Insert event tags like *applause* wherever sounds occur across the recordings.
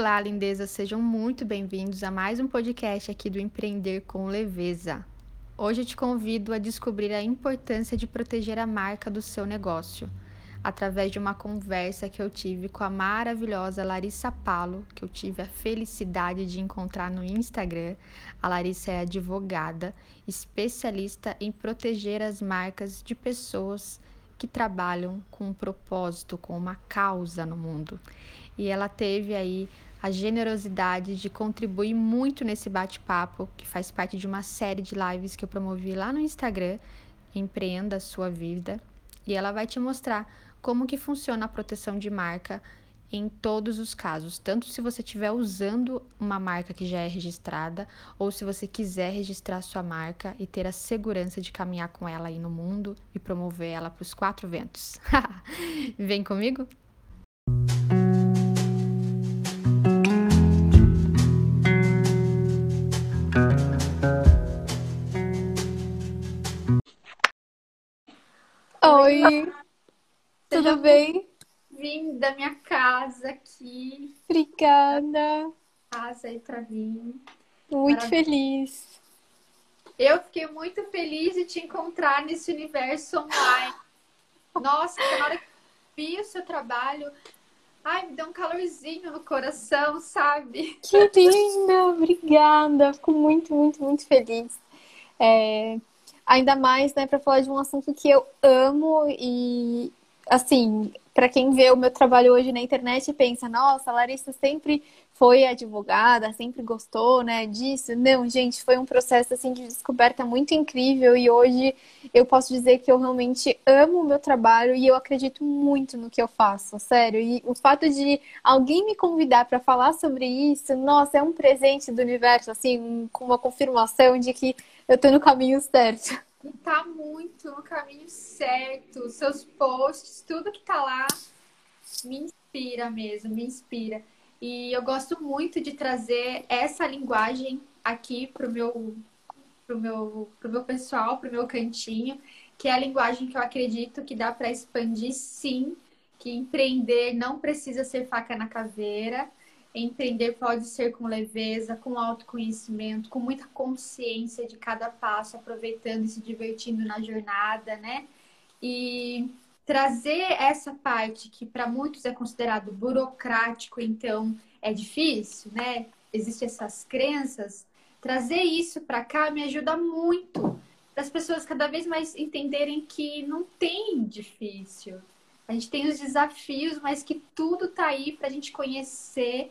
Olá, lindezas, sejam muito bem-vindos a mais um podcast aqui do Empreender com Leveza. Hoje eu te convido a descobrir a importância de proteger a marca do seu negócio, através de uma conversa que eu tive com a maravilhosa Larissa Palo, que eu tive a felicidade de encontrar no Instagram. A Larissa é advogada, especialista em proteger as marcas de pessoas que trabalham com um propósito, com uma causa no mundo. E ela teve aí a generosidade de contribuir muito nesse bate-papo, que faz parte de uma série de lives que eu promovi lá no Instagram, Empreenda a Sua Vida, e ela vai te mostrar como que funciona a proteção de marca em todos os casos, tanto se você estiver usando uma marca que já é registrada, ou se você quiser registrar sua marca e ter a segurança de caminhar com ela aí no mundo e promover ela para os quatro ventos. *laughs* Vem comigo? Oi, tudo bem? Vim da minha casa aqui. Obrigada. Casa aí pra mim. Muito Maravilha. feliz. Eu fiquei muito feliz de te encontrar nesse universo online. Nossa, na hora que vi o seu trabalho, ai, me deu um calorzinho no coração, sabe? Que linda! Obrigada. Fico muito, muito, muito feliz. É, Ainda mais, né, para falar de um assunto que eu amo e, assim, para quem vê o meu trabalho hoje na internet pensa, nossa, a Larissa sempre foi advogada, sempre gostou, né, disso. Não, gente, foi um processo assim de descoberta muito incrível e hoje eu posso dizer que eu realmente amo o meu trabalho e eu acredito muito no que eu faço, sério. E o fato de alguém me convidar para falar sobre isso, nossa, é um presente do universo, assim, com uma confirmação de que eu tô no caminho certo. Tá muito no caminho certo. Seus posts, tudo que tá lá me inspira mesmo, me inspira. E eu gosto muito de trazer essa linguagem aqui pro meu pro meu pro meu pessoal, pro meu cantinho, que é a linguagem que eu acredito que dá para expandir sim, que empreender não precisa ser faca na caveira Empreender pode ser com leveza, com autoconhecimento, com muita consciência de cada passo, aproveitando e se divertindo na jornada, né? E trazer essa parte que para muitos é considerado burocrático, então é difícil, né? Existem essas crenças. Trazer isso para cá me ajuda muito para as pessoas cada vez mais entenderem que não tem difícil. A gente tem os desafios, mas que tudo tá aí para a gente conhecer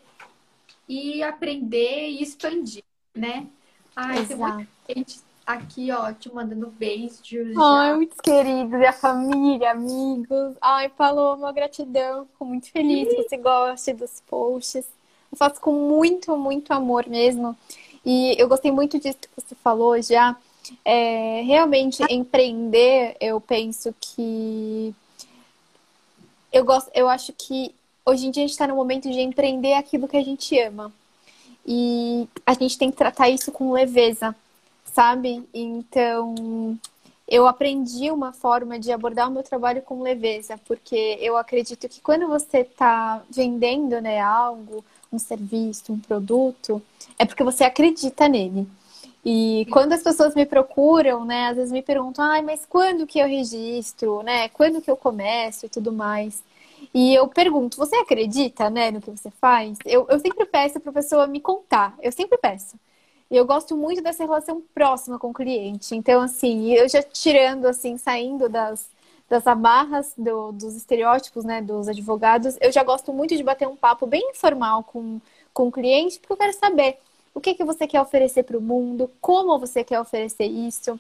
e aprender e expandir, né? Ai, Exato. tem muita gente aqui, ó, te mandando beijos. Ai, muitos queridos, e a família, amigos. Ai, Paloma, gratidão. Fico muito feliz que você goste dos posts. Eu faço com muito, muito amor mesmo. E eu gostei muito disso que você falou já. É, realmente, empreender, eu penso que eu gosto, eu acho que hoje em dia a gente está no momento de empreender aquilo que a gente ama. E a gente tem que tratar isso com leveza, sabe? Então, eu aprendi uma forma de abordar o meu trabalho com leveza, porque eu acredito que quando você está vendendo né, algo, um serviço, um produto, é porque você acredita nele. E quando as pessoas me procuram, né, às vezes me perguntam, ai, mas quando que eu registro, né? Quando que eu começo e tudo mais. E eu pergunto, você acredita, né, no que você faz? Eu, eu sempre peço para a pessoa me contar, eu sempre peço. E eu gosto muito dessa relação próxima com o cliente. Então, assim, eu já tirando, assim, saindo das, das amarras do, dos estereótipos, né, dos advogados, eu já gosto muito de bater um papo bem informal com, com o cliente, porque eu quero saber o que, que você quer oferecer para o mundo, como você quer oferecer isso,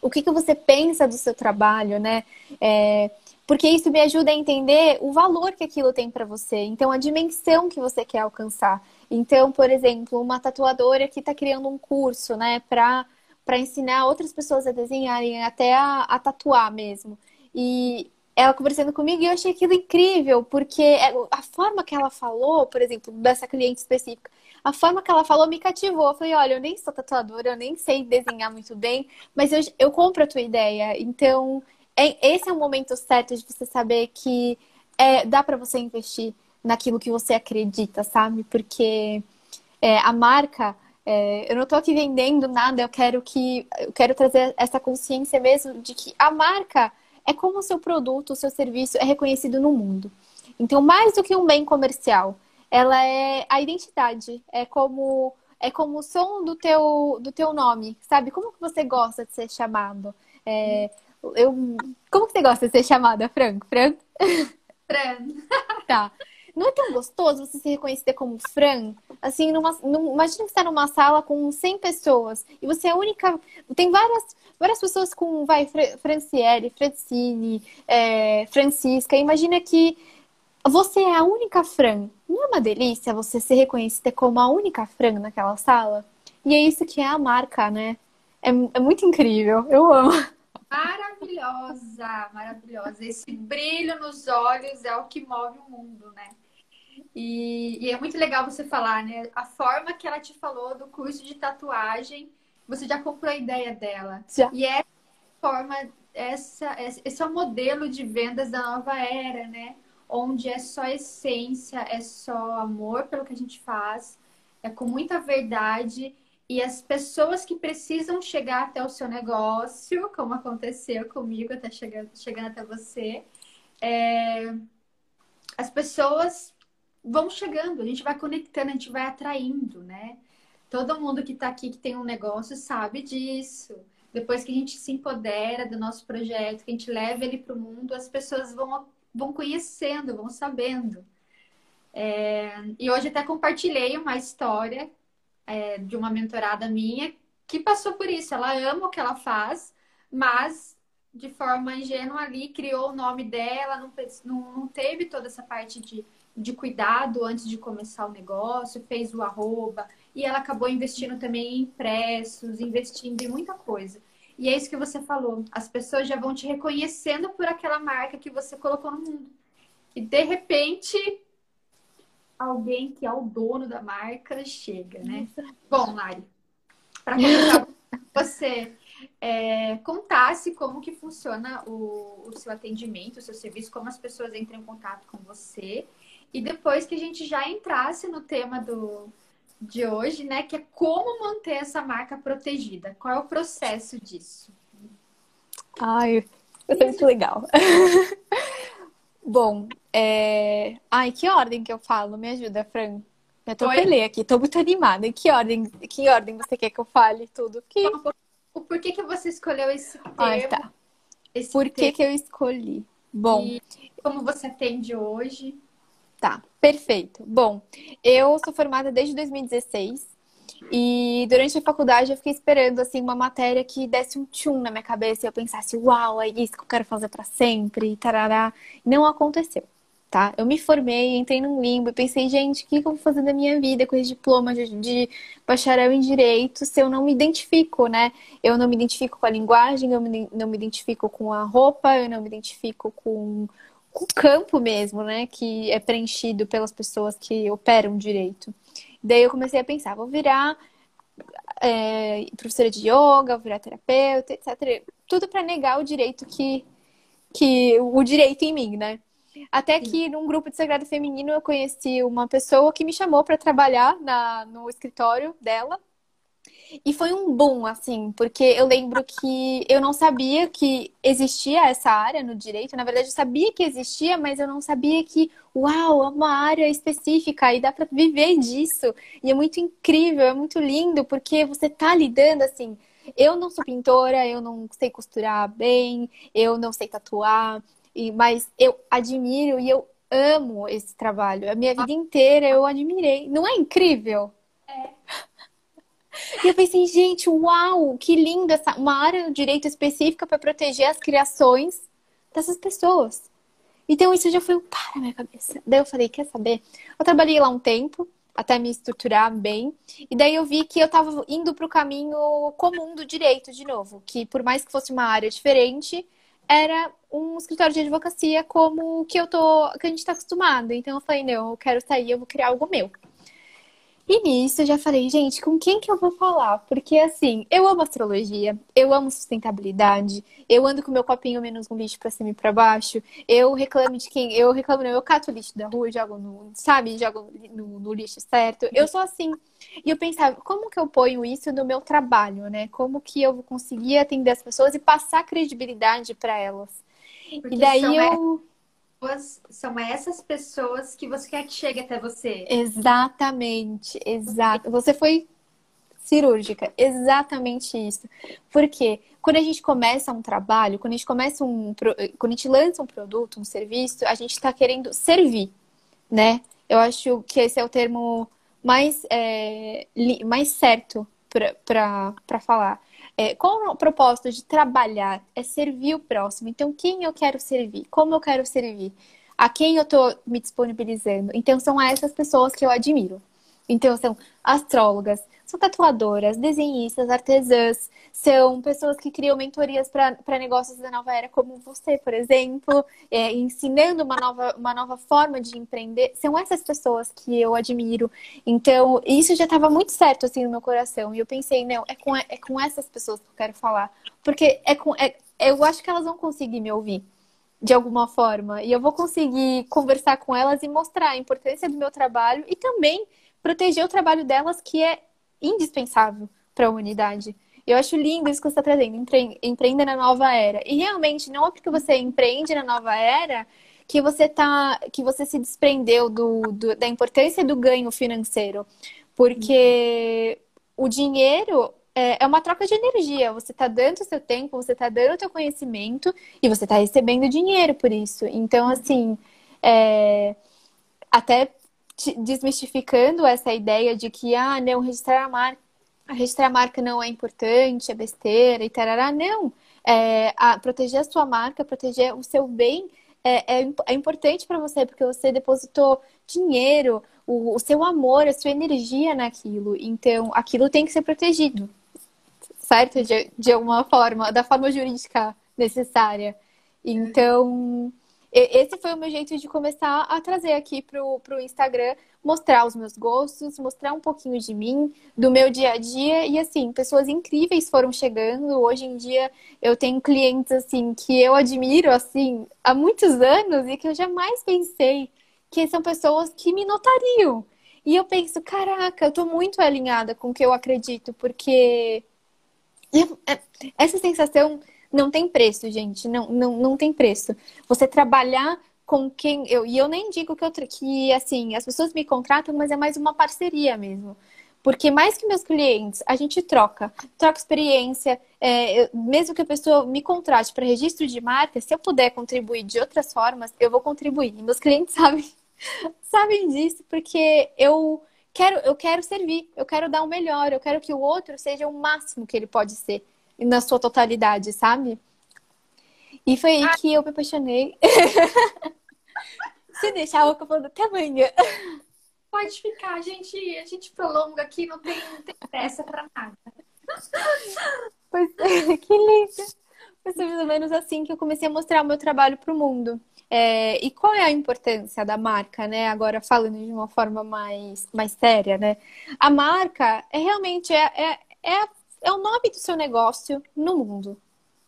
o que, que você pensa do seu trabalho, né? É, porque isso me ajuda a entender o valor que aquilo tem para você, então a dimensão que você quer alcançar. Então, por exemplo, uma tatuadora que está criando um curso, né, para para ensinar outras pessoas a desenharem, até a, a tatuar mesmo. E ela conversando comigo e eu achei aquilo incrível, porque é, a forma que ela falou, por exemplo, dessa cliente específica, a forma que ela falou me cativou. Eu falei, olha, eu nem sou tatuadora, eu nem sei desenhar muito bem, mas eu, eu compro a tua ideia. Então, esse é o momento certo de você saber que é, dá para você investir naquilo que você acredita, sabe? Porque é, a marca, é, eu não estou aqui vendendo nada, eu quero que eu quero trazer essa consciência mesmo de que a marca é como o seu produto, o seu serviço é reconhecido no mundo. Então, mais do que um bem comercial, ela é a identidade, é como é como o som do teu do teu nome, sabe? Como que você gosta de ser chamado? É, eu, como que você gosta de ser chamada, Fran? Fran? *laughs* Fran. tá. Não é tão gostoso você se reconhecer como Fran? Assim, numa, num, imagina que você está numa sala com 100 pessoas e você é a única. Tem várias, várias pessoas com, vai, Franciele, Francine, é, Francisca. Imagina que você é a única Fran. Não é uma delícia você ser reconhecida como a única Fran naquela sala? E é isso que é a marca, né? É, é muito incrível. Eu amo. Maravilhosa, maravilhosa. Esse brilho nos olhos é o que move o mundo, né? E, e, é muito legal você falar, né? A forma que ela te falou do curso de tatuagem, você já comprou a ideia dela. Já. E essa forma, essa, esse é o modelo de vendas da nova era, né? Onde é só essência, é só amor pelo que a gente faz, é com muita verdade. E as pessoas que precisam chegar até o seu negócio, como aconteceu comigo, até chegando, chegando até você, é... as pessoas vão chegando, a gente vai conectando, a gente vai atraindo, né? Todo mundo que está aqui que tem um negócio sabe disso. Depois que a gente se empodera do nosso projeto, que a gente leva ele para o mundo, as pessoas vão, vão conhecendo, vão sabendo. É... E hoje até compartilhei uma história é, de uma mentorada minha que passou por isso. Ela ama o que ela faz, mas de forma ingênua ali criou o nome dela, não, não, teve toda essa parte de de cuidado antes de começar o negócio, fez o arroba, e ela acabou investindo também em impressos, investindo em muita coisa. E é isso que você falou. As pessoas já vão te reconhecendo por aquela marca que você colocou no mundo. E de repente, alguém que é o dono da marca chega, né? Bom, Lari, para começar, você é, contasse como que funciona o, o seu atendimento, o seu serviço, como as pessoas entram em contato com você e depois que a gente já entrasse no tema do, de hoje, né? Que é como manter essa marca protegida. Qual é o processo disso? Ai, isso é muito legal. *laughs* Bom, é... ai, que ordem que eu falo? Me ajuda, Fran. Eu atropelei aqui, tô muito animada. Em que ordem, que ordem você quer que eu fale tudo? Que... O porquê que você escolheu esse termo? Ai, tá. Esse Por que, que eu escolhi? Bom. E como você atende hoje? Tá, perfeito. Bom, eu sou formada desde 2016 e durante a faculdade eu fiquei esperando assim uma matéria que desse um tchum na minha cabeça e eu pensasse, uau, é isso que eu quero fazer para sempre, e tarará. Não aconteceu, tá? Eu me formei, entrei num limbo e pensei, gente, o que eu vou fazer da minha vida com esse diploma de, de bacharel em direito se eu não me identifico, né? Eu não me identifico com a linguagem, eu não me identifico com a roupa, eu não me identifico com o campo mesmo, né? Que é preenchido pelas pessoas que operam direito. Daí eu comecei a pensar, vou virar é, professora de yoga, vou virar terapeuta, etc. Tudo para negar o direito que, que o direito em mim, né? Até que num grupo de sagrado feminino eu conheci uma pessoa que me chamou para trabalhar na, no escritório dela e foi um boom, assim, porque eu lembro que eu não sabia que existia essa área no direito. Na verdade, eu sabia que existia, mas eu não sabia que, uau, é uma área específica e dá para viver disso. E é muito incrível, é muito lindo, porque você tá lidando assim. Eu não sou pintora, eu não sei costurar bem, eu não sei tatuar, e, mas eu admiro e eu amo esse trabalho. A minha vida inteira eu admirei. Não é incrível? É. E eu pensei, gente, uau, que linda essa uma área do direito específica para proteger as criações dessas pessoas. Então isso já foi um para na minha cabeça. Daí eu falei, quer saber? Eu trabalhei lá um tempo até me estruturar bem, e daí eu vi que eu estava indo para o caminho comum do direito de novo, que por mais que fosse uma área diferente, era um escritório de advocacia como que eu tô, que a gente está acostumado. Então eu falei, não, eu quero sair, eu vou criar algo meu. E nisso eu já falei, gente, com quem que eu vou falar? Porque assim, eu amo astrologia, eu amo sustentabilidade, eu ando com meu copinho menos um lixo pra cima e pra baixo, eu reclamo de quem? Eu reclamo, não, eu cato o lixo da rua, jogo no, sabe, jogo no, no lixo certo. Eu sou assim. E eu pensava, como que eu ponho isso no meu trabalho, né? Como que eu vou conseguir atender as pessoas e passar credibilidade para elas? Porque e daí eu são essas pessoas que você quer que chegue até você. Exatamente, exato. Você foi cirúrgica, exatamente isso. Porque quando a gente começa um trabalho, quando a gente começa um, quando a gente lança um produto, um serviço, a gente está querendo servir, né? Eu acho que esse é o termo mais, é, mais certo para falar. É, qual o propósito de trabalhar? É servir o próximo. Então, quem eu quero servir? Como eu quero servir? A quem eu estou me disponibilizando? Então, são essas pessoas que eu admiro. Então, são astrólogas, são tatuadoras, desenhistas, artesãs, são pessoas que criam mentorias para negócios da nova era, como você, por exemplo, é, ensinando uma nova, uma nova forma de empreender. São essas pessoas que eu admiro. Então, isso já estava muito certo assim no meu coração. E eu pensei, não, é com, é com essas pessoas que eu quero falar. Porque é com, é, eu acho que elas vão conseguir me ouvir de alguma forma. E eu vou conseguir conversar com elas e mostrar a importância do meu trabalho e também proteger o trabalho delas, que é indispensável para a humanidade. Eu acho lindo isso que você está trazendo, empre empreenda na nova era. E realmente não é porque você empreende na nova era que você tá, que você se desprendeu do, do da importância do ganho financeiro, porque uhum. o dinheiro é, é uma troca de energia. Você está dando o seu tempo, você está dando o seu conhecimento e você está recebendo dinheiro por isso. Então, assim, é, até desmistificando essa ideia de que, ah, não, registrar a marca, registrar a marca não é importante, é besteira e tarará. Não. É, a, proteger a sua marca, proteger o seu bem é, é, é importante para você, porque você depositou dinheiro, o, o seu amor, a sua energia naquilo. Então, aquilo tem que ser protegido, certo? De, de alguma forma, da forma jurídica necessária. Então, esse foi o meu jeito de começar a trazer aqui pro, pro Instagram, mostrar os meus gostos, mostrar um pouquinho de mim, do meu dia a dia. E assim, pessoas incríveis foram chegando. Hoje em dia eu tenho clientes assim que eu admiro assim há muitos anos e que eu jamais pensei que são pessoas que me notariam. E eu penso, caraca, eu tô muito alinhada com o que eu acredito, porque é, essa sensação não tem preço, gente. Não, não, não tem preço. Você trabalhar com quem eu e eu nem digo que eu que assim as pessoas me contratam, mas é mais uma parceria mesmo. Porque mais que meus clientes, a gente troca, troca experiência. É, eu, mesmo que a pessoa me contrate para registro de marca, se eu puder contribuir de outras formas, eu vou contribuir. E meus clientes *laughs* sabem, sabem disso, porque eu quero, eu quero servir, eu quero dar o melhor, eu quero que o outro seja o máximo que ele pode ser na sua totalidade, sabe? E foi aí que eu me apaixonei. *laughs* Se deixar, eu vou falando até amanhã. Pode ficar, a gente, a gente prolonga aqui, não tem, não tem pressa pra nada. Pois é, *laughs* que lindo. Foi mais ou menos assim que eu comecei a mostrar o meu trabalho pro mundo. É, e qual é a importância da marca, né? Agora falando de uma forma mais, mais séria, né? A marca é realmente é, é, é é o nome do seu negócio no mundo,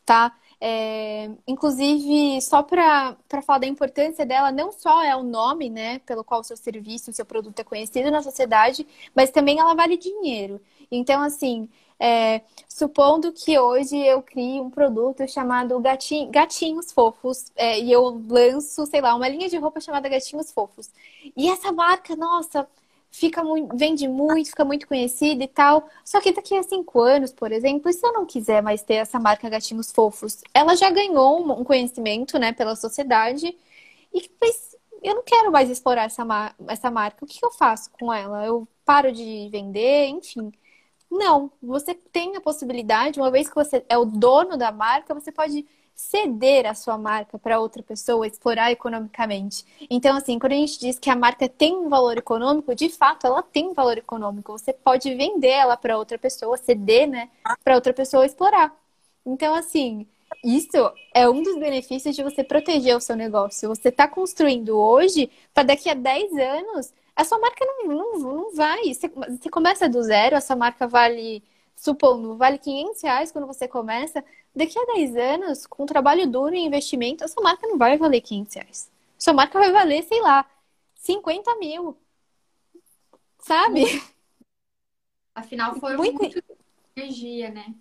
tá? É, inclusive, só para falar da importância dela, não só é o nome, né, pelo qual o seu serviço, o seu produto é conhecido na sociedade, mas também ela vale dinheiro. Então, assim, é, supondo que hoje eu crie um produto chamado gatinho, Gatinhos Fofos, é, e eu lanço, sei lá, uma linha de roupa chamada Gatinhos Fofos. E essa marca, nossa, fica muito, vende muito, fica muito conhecida e tal. Só que daqui a cinco anos, por exemplo, se eu não quiser mais ter essa marca Gatinhos Fofos, ela já ganhou um conhecimento, né, pela sociedade. E mas eu não quero mais explorar essa, essa marca. O que eu faço com ela? Eu paro de vender, enfim. Não, você tem a possibilidade, uma vez que você é o dono da marca, você pode ceder a sua marca para outra pessoa, explorar economicamente. Então, assim, quando a gente diz que a marca tem um valor econômico, de fato, ela tem um valor econômico. Você pode vender ela para outra pessoa, ceder, né, para outra pessoa explorar. Então, assim, isso é um dos benefícios de você proteger o seu negócio. Você está construindo hoje para daqui a 10 anos a sua marca não, não, não vai. Você, você começa do zero, a sua marca vale, supondo, vale 500 reais quando você começa. Daqui a 10 anos, com trabalho duro e investimento, a sua marca não vai valer 500 reais. A sua marca vai valer, sei lá, 50 mil. Sabe? Afinal, foi muito, muito energia, né?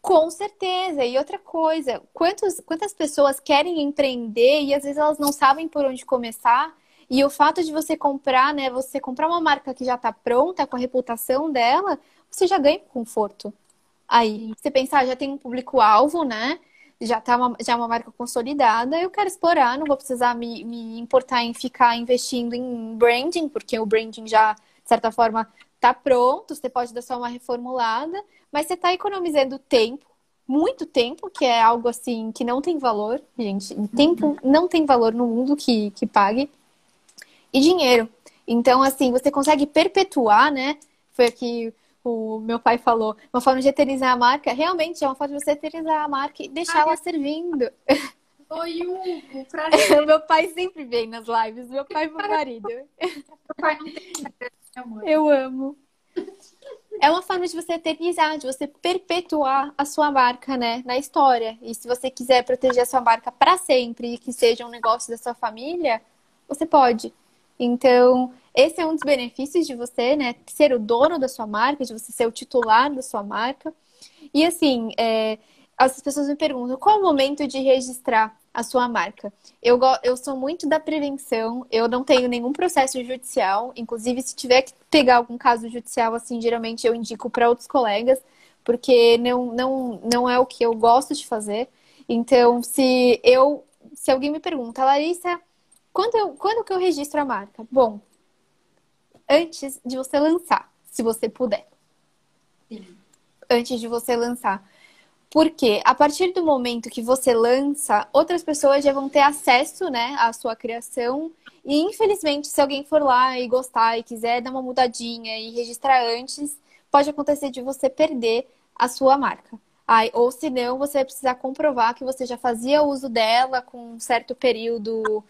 Com certeza. E outra coisa, quantos, quantas pessoas querem empreender e às vezes elas não sabem por onde começar? E o fato de você comprar, né? Você comprar uma marca que já está pronta, com a reputação dela, você já ganha conforto. Aí você pensar, ah, já tem um público-alvo, né? Já tá uma, já é uma marca consolidada, eu quero explorar, não vou precisar me, me importar em ficar investindo em branding, porque o branding já, de certa forma, tá pronto, você pode dar só uma reformulada, mas você está economizando tempo, muito tempo, que é algo assim que não tem valor, gente. Tempo uhum. não tem valor no mundo que, que pague e dinheiro. Então, assim, você consegue perpetuar, né? Foi aqui o meu pai falou, uma forma de eternizar a marca. Realmente é uma forma de você eternizar a marca e deixar ela servindo. *laughs* Oi, Hugo, prazer. *laughs* meu pai sempre vem nas lives, meu pai e meu marido. Meu pai não tem amor. Eu amo. É uma forma de você eternizar, de você perpetuar a sua marca, né, na história. E se você quiser proteger a sua marca para sempre e que seja um negócio da sua família, você pode. Então, esse é um dos benefícios de você, né? Ser o dono da sua marca, de você ser o titular da sua marca. E assim, é, as pessoas me perguntam qual é o momento de registrar a sua marca. Eu, eu sou muito da prevenção, eu não tenho nenhum processo judicial. Inclusive, se tiver que pegar algum caso judicial, assim, geralmente eu indico para outros colegas, porque não, não, não é o que eu gosto de fazer. Então, se eu se alguém me pergunta, Larissa, quando, eu, quando que eu registro a marca? Bom, antes de você lançar, se você puder. Sim. Antes de você lançar. Porque a partir do momento que você lança, outras pessoas já vão ter acesso, né, à sua criação. E infelizmente, se alguém for lá e gostar e quiser dar uma mudadinha e registrar antes, pode acontecer de você perder a sua marca. Aí, ou se não, você vai precisar comprovar que você já fazia uso dela com um certo período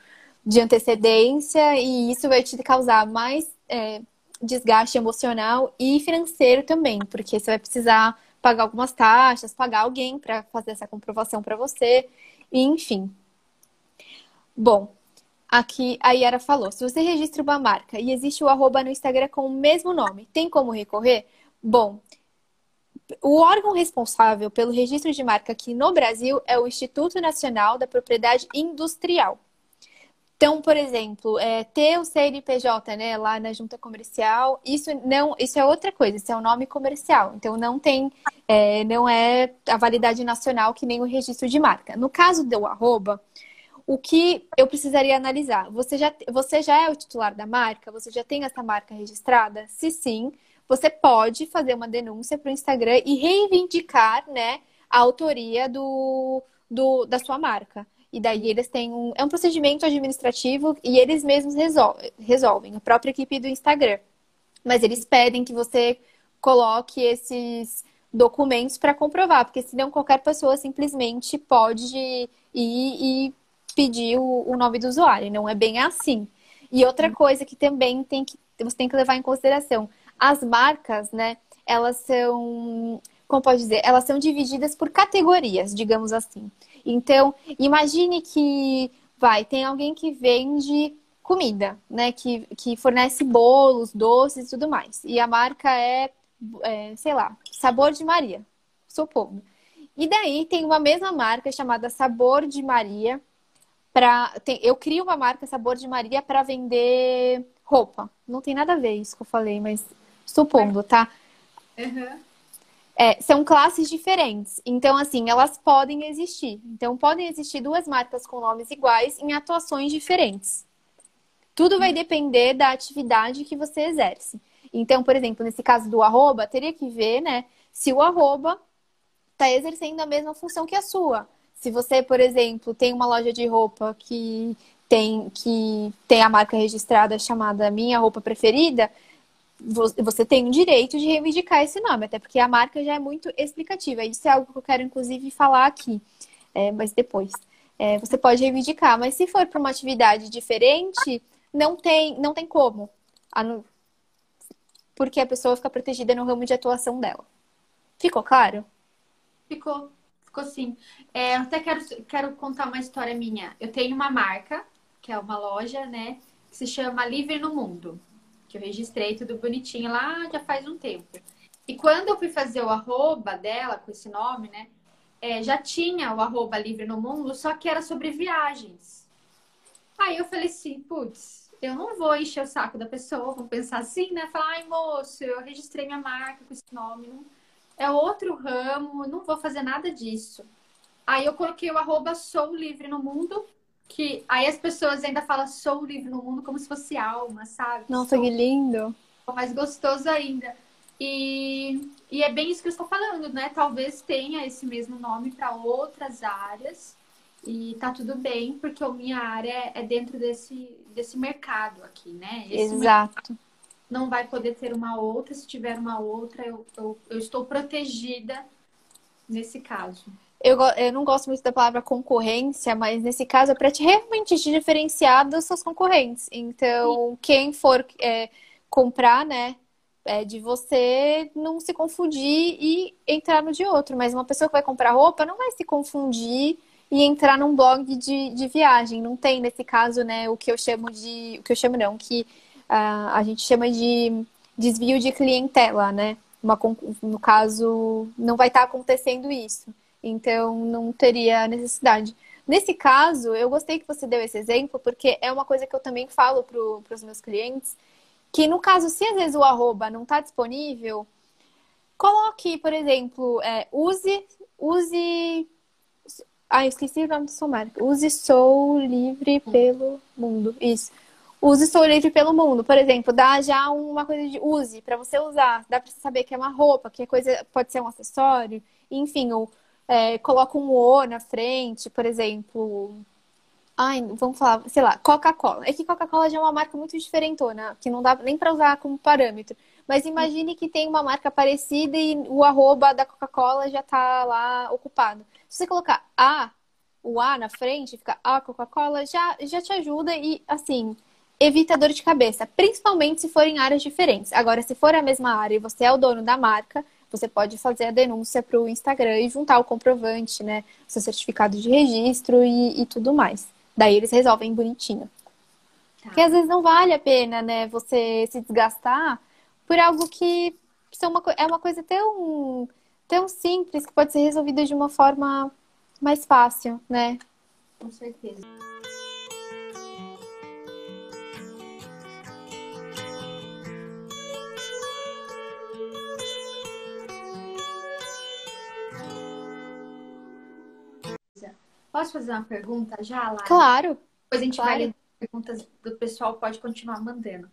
de antecedência e isso vai te causar mais é, desgaste emocional e financeiro também, porque você vai precisar pagar algumas taxas, pagar alguém para fazer essa comprovação para você, e, enfim. Bom, aqui a Yara falou: se você registra uma marca e existe o arroba no Instagram com o mesmo nome, tem como recorrer? Bom, o órgão responsável pelo registro de marca aqui no Brasil é o Instituto Nacional da Propriedade Industrial. Então, por exemplo, é, ter o CNPJ né, lá na junta comercial, isso não, isso é outra coisa, isso é um nome comercial. Então não tem, é, não é a validade nacional que nem o registro de marca. No caso do arroba, o que eu precisaria analisar? Você já, você já é o titular da marca? Você já tem essa marca registrada? Se sim, você pode fazer uma denúncia para o Instagram e reivindicar né, a autoria do, do, da sua marca. E daí eles têm um. É um procedimento administrativo e eles mesmos resolvem, resolvem a própria equipe do Instagram. Mas eles pedem que você coloque esses documentos para comprovar, porque senão qualquer pessoa simplesmente pode ir e pedir o, o nome do usuário. Não é bem assim. E outra coisa que também tem que, você tem que levar em consideração: as marcas, né? Elas são. Como pode dizer? Elas são divididas por categorias, digamos assim. Então, imagine que vai, tem alguém que vende comida, né? Que, que fornece bolos, doces e tudo mais. E a marca é, é sei lá, Sabor de Maria, supondo. E daí tem uma mesma marca chamada Sabor de Maria. Pra, tem, eu crio uma marca Sabor de Maria para vender roupa. Não tem nada a ver isso que eu falei, mas supondo, tá? Uhum. É, são classes diferentes. Então, assim, elas podem existir. Então, podem existir duas marcas com nomes iguais em atuações diferentes. Tudo vai depender da atividade que você exerce. Então, por exemplo, nesse caso do arroba, teria que ver, né, se o arroba está exercendo a mesma função que a sua. Se você, por exemplo, tem uma loja de roupa que tem, que tem a marca registrada chamada Minha Roupa Preferida, você tem o direito de reivindicar esse nome, até porque a marca já é muito explicativa. Isso é algo que eu quero, inclusive, falar aqui, é, mas depois. É, você pode reivindicar, mas se for para uma atividade diferente, não tem, não tem como. porque a pessoa fica protegida no ramo de atuação dela. Ficou claro? Ficou, ficou sim. É, até quero, quero contar uma história minha. Eu tenho uma marca, que é uma loja, né? Que se chama Livre no Mundo. Que eu registrei tudo bonitinho lá já faz um tempo. E quando eu fui fazer o arroba dela, com esse nome, né? É, já tinha o arroba Livre no Mundo, só que era sobre viagens. Aí eu falei assim, putz, eu não vou encher o saco da pessoa, vou pensar assim, né? Falar, ai moço, eu registrei minha marca com esse nome, não... é outro ramo, não vou fazer nada disso. Aí eu coloquei o arroba Sou Livre no Mundo, que aí as pessoas ainda falam Sou Livre no Mundo como se fosse alma, sabe? Nossa, Sou... que lindo! Mais gostoso ainda. E, e é bem isso que eu estou falando, né? Talvez tenha esse mesmo nome para outras áreas, e tá tudo bem, porque a minha área é dentro desse, desse mercado aqui, né? Esse Exato. Não vai poder ter uma outra, se tiver uma outra, eu, eu, eu estou protegida nesse caso. Eu, eu não gosto muito da palavra concorrência, mas nesse caso é para te realmente te diferenciar dos seus concorrentes. Então, Sim. quem for é, comprar, né, é de você não se confundir e entrar no de outro. Mas uma pessoa que vai comprar roupa não vai se confundir e entrar num blog de, de viagem. Não tem, nesse caso, né, o que eu chamo de. O que eu chamo não, que uh, a gente chama de desvio de clientela, né? Uma, no caso, não vai estar tá acontecendo isso. Então, não teria necessidade. Nesse caso, eu gostei que você deu esse exemplo, porque é uma coisa que eu também falo para os meus clientes, que no caso, se às vezes o arroba não está disponível, coloque, por exemplo, é, use, use ah, eu esqueci o nome da sua marca. Use Sou Livre pelo Mundo. Isso. Use Sou Livre pelo Mundo. Por exemplo, dá já uma coisa de use para você usar. Dá para você saber que é uma roupa, que é coisa pode ser um acessório. Enfim, ou é, um O na frente, por exemplo. Ai, vamos falar, sei lá, Coca-Cola. É que Coca-Cola já é uma marca muito diferentona, que não dá nem para usar como parâmetro. Mas imagine que tem uma marca parecida e o arroba da Coca-Cola já está lá ocupado. Se você colocar A, o A na frente, fica A Coca-Cola, já, já te ajuda e, assim, evita dor de cabeça, principalmente se for em áreas diferentes. Agora, se for a mesma área e você é o dono da marca, você pode fazer a denúncia para o Instagram e juntar o comprovante, né? Seu certificado de registro e, e tudo mais. Daí eles resolvem bonitinho. Tá. Porque às vezes não vale a pena, né? Você se desgastar por algo que, é, uma, é uma coisa tão tão simples que pode ser resolvida de uma forma mais fácil, né? Com certeza. Posso fazer uma pergunta já, Lara? Claro. Depois a gente claro. vai ler perguntas do pessoal, pode continuar mandando.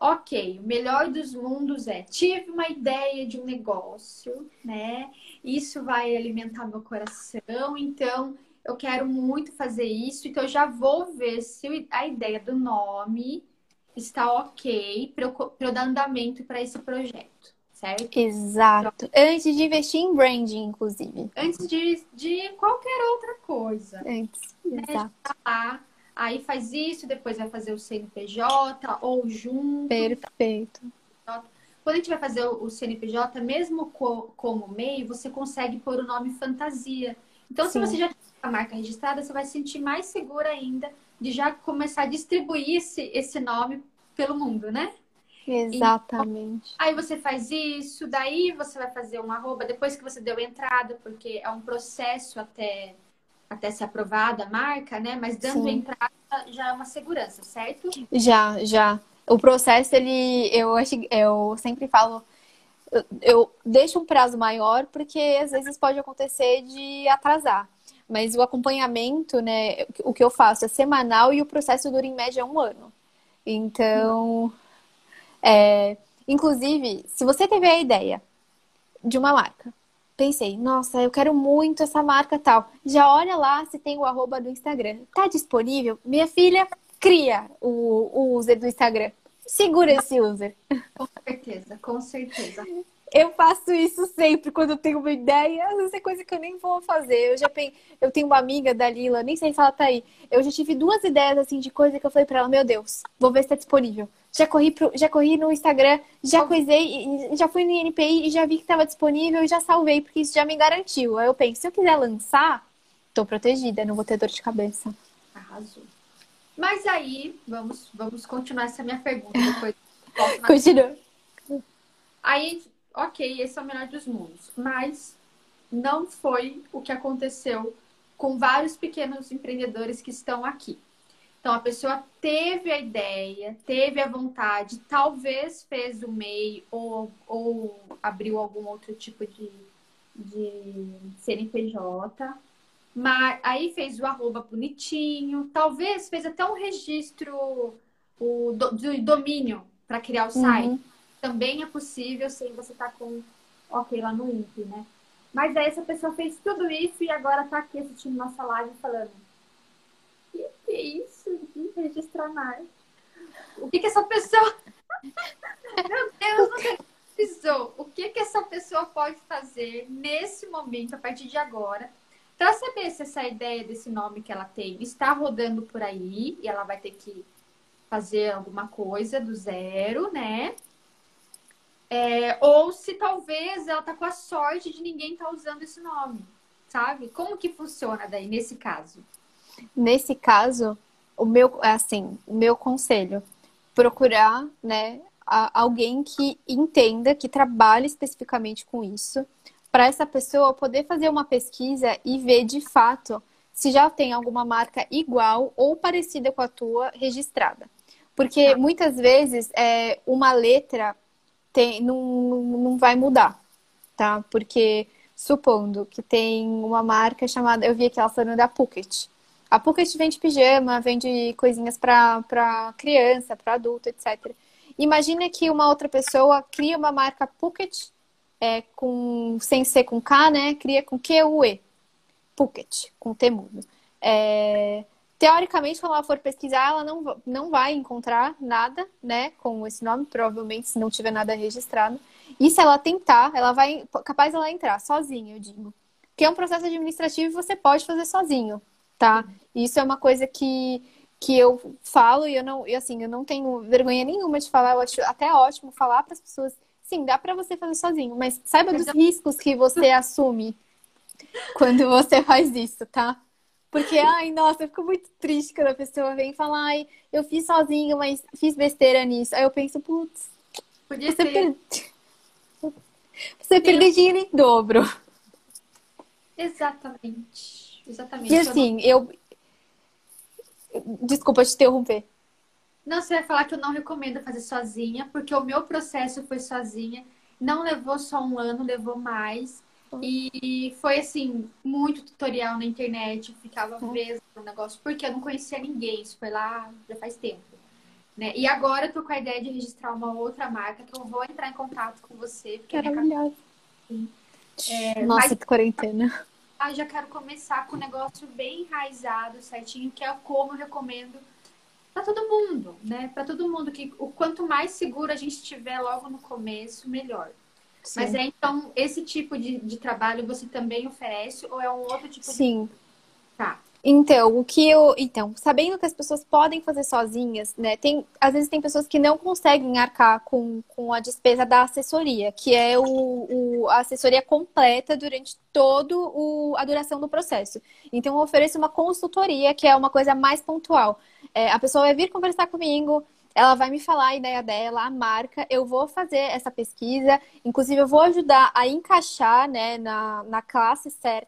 Ok, o melhor dos mundos é tive uma ideia de um negócio, né? Isso vai alimentar meu coração, então eu quero muito fazer isso, então eu já vou ver se a ideia do nome está ok para eu, eu dar andamento para esse projeto, certo? Exato. Então, antes de investir em branding, inclusive. Antes de, de qualquer outra coisa. Antes, né? exato. Tá Aí faz isso, depois vai fazer o CNPJ ou junto. Perfeito. Quando a gente vai fazer o CNPJ, mesmo como MEI, você consegue pôr o nome fantasia. Então, Sim. se você já tem a marca registrada, você vai se sentir mais segura ainda de já começar a distribuir esse, esse nome pelo mundo, né? Exatamente. Então, aí você faz isso, daí você vai fazer um arroba depois que você deu entrada, porque é um processo até até ser aprovada a marca, né? Mas dando Sim. entrada já é uma segurança, certo? Já, já. O processo, ele, eu, eu sempre falo, eu, eu deixo um prazo maior porque às vezes pode acontecer de atrasar. Mas o acompanhamento, né, o que eu faço é semanal e o processo dura em média um ano. Então, é, inclusive, se você teve a ideia de uma marca, pensei, nossa, eu quero muito essa marca tal. Já olha lá se tem o arroba do Instagram. Tá disponível? Minha filha cria o, o user do Instagram. Segura esse user. Com certeza, com certeza. *laughs* Eu faço isso sempre quando eu tenho uma ideia. Às vezes é coisa que eu nem vou fazer. Eu já pen... eu tenho uma amiga da Lila, nem sei se ela tá aí. Eu já tive duas ideias assim de coisa que eu falei para ela, meu Deus, vou ver se tá disponível. Já corri, pro... já corri no Instagram, já coisei, já fui no INPI e já vi que estava disponível e já salvei, porque isso já me garantiu. Aí eu penso, se eu quiser lançar, tô protegida, não vou ter dor de cabeça. Arrasou. Mas aí, vamos, vamos continuar essa minha pergunta depois. *laughs* Continua. Aí, ok, esse é o melhor dos mundos. Mas não foi o que aconteceu com vários pequenos empreendedores que estão aqui. Então, a pessoa teve a ideia, teve a vontade, talvez fez o MEI ou, ou abriu algum outro tipo de, de CNPJ, mas aí fez o arroba bonitinho, talvez fez até um registro o, do, do domínio para criar o site. Uhum. Também é possível sem você estar tá com ok lá no INPE, né? Mas aí essa pessoa fez tudo isso e agora está aqui assistindo nossa live falando que, que é isso de registrar mais? O que que essa pessoa... *laughs* Meu Deus, não precisou. O que que essa pessoa pode fazer nesse momento, a partir de agora, para saber se essa ideia desse nome que ela tem está rodando por aí e ela vai ter que fazer alguma coisa do zero, né? É, ou se talvez ela tá com a sorte de ninguém tá usando esse nome, sabe? Como que funciona daí nesse caso? Nesse caso, o meu, assim, o meu conselho, procurar, né, alguém que entenda, que trabalhe especificamente com isso, para essa pessoa poder fazer uma pesquisa e ver de fato se já tem alguma marca igual ou parecida com a tua registrada. Porque tá. muitas vezes é, uma letra tem, não, não vai mudar, tá? Porque supondo que tem uma marca chamada, eu vi aqui ela falando da Phuket. A Phuket vende pijama, vende coisinhas para criança, para adulto, etc. Imagina que uma outra pessoa cria uma marca Phuket é, com, sem ser com K, né? Cria com Q-U-E. Phuket, com T mudo. É, teoricamente, quando ela for pesquisar, ela não, não vai encontrar nada, né? Com esse nome, provavelmente, se não tiver nada registrado. E se ela tentar, ela vai, capaz ela entrar sozinha, eu digo. Que é um processo administrativo e você pode fazer sozinho, tá? Isso é uma coisa que, que eu falo e eu não, e assim, eu não tenho vergonha nenhuma de falar, eu acho até ótimo falar para as pessoas Sim, dá para você fazer sozinho, mas saiba dos riscos que você assume quando você faz isso, tá? Porque, ai, nossa, eu fico muito triste quando a pessoa vem e fala, ai, eu fiz sozinho, mas fiz besteira nisso. Aí eu penso, putz, Podia você, per... você perdeu dinheiro em dobro. Exatamente. Exatamente. E assim, eu. Desculpa te interromper. Não, você vai falar que eu não recomendo fazer sozinha, porque o meu processo foi sozinha. Não levou só um ano, levou mais. E foi assim, muito tutorial na internet. Eu ficava presa no negócio, porque eu não conhecia ninguém. Isso foi lá já faz tempo. Né? E agora eu tô com a ideia de registrar uma outra marca que eu vou entrar em contato com você. Porque Maravilhosa. É, Nossa, mas... quarentena. Ah, já quero começar com um negócio bem enraizado, certinho, que é como eu recomendo para todo mundo, né? Para todo mundo que o quanto mais seguro a gente tiver logo no começo, melhor. Sim. Mas é então esse tipo de, de trabalho você também oferece ou é um outro tipo Sim. de Tá. Então, o que eu. Então, sabendo que as pessoas podem fazer sozinhas, né? Tem, às vezes tem pessoas que não conseguem arcar com, com a despesa da assessoria, que é o, o a assessoria completa durante toda a duração do processo. Então, eu ofereço uma consultoria, que é uma coisa mais pontual. É, a pessoa vai vir conversar comigo, ela vai me falar a ideia dela, a marca, eu vou fazer essa pesquisa, inclusive eu vou ajudar a encaixar né, na, na classe certa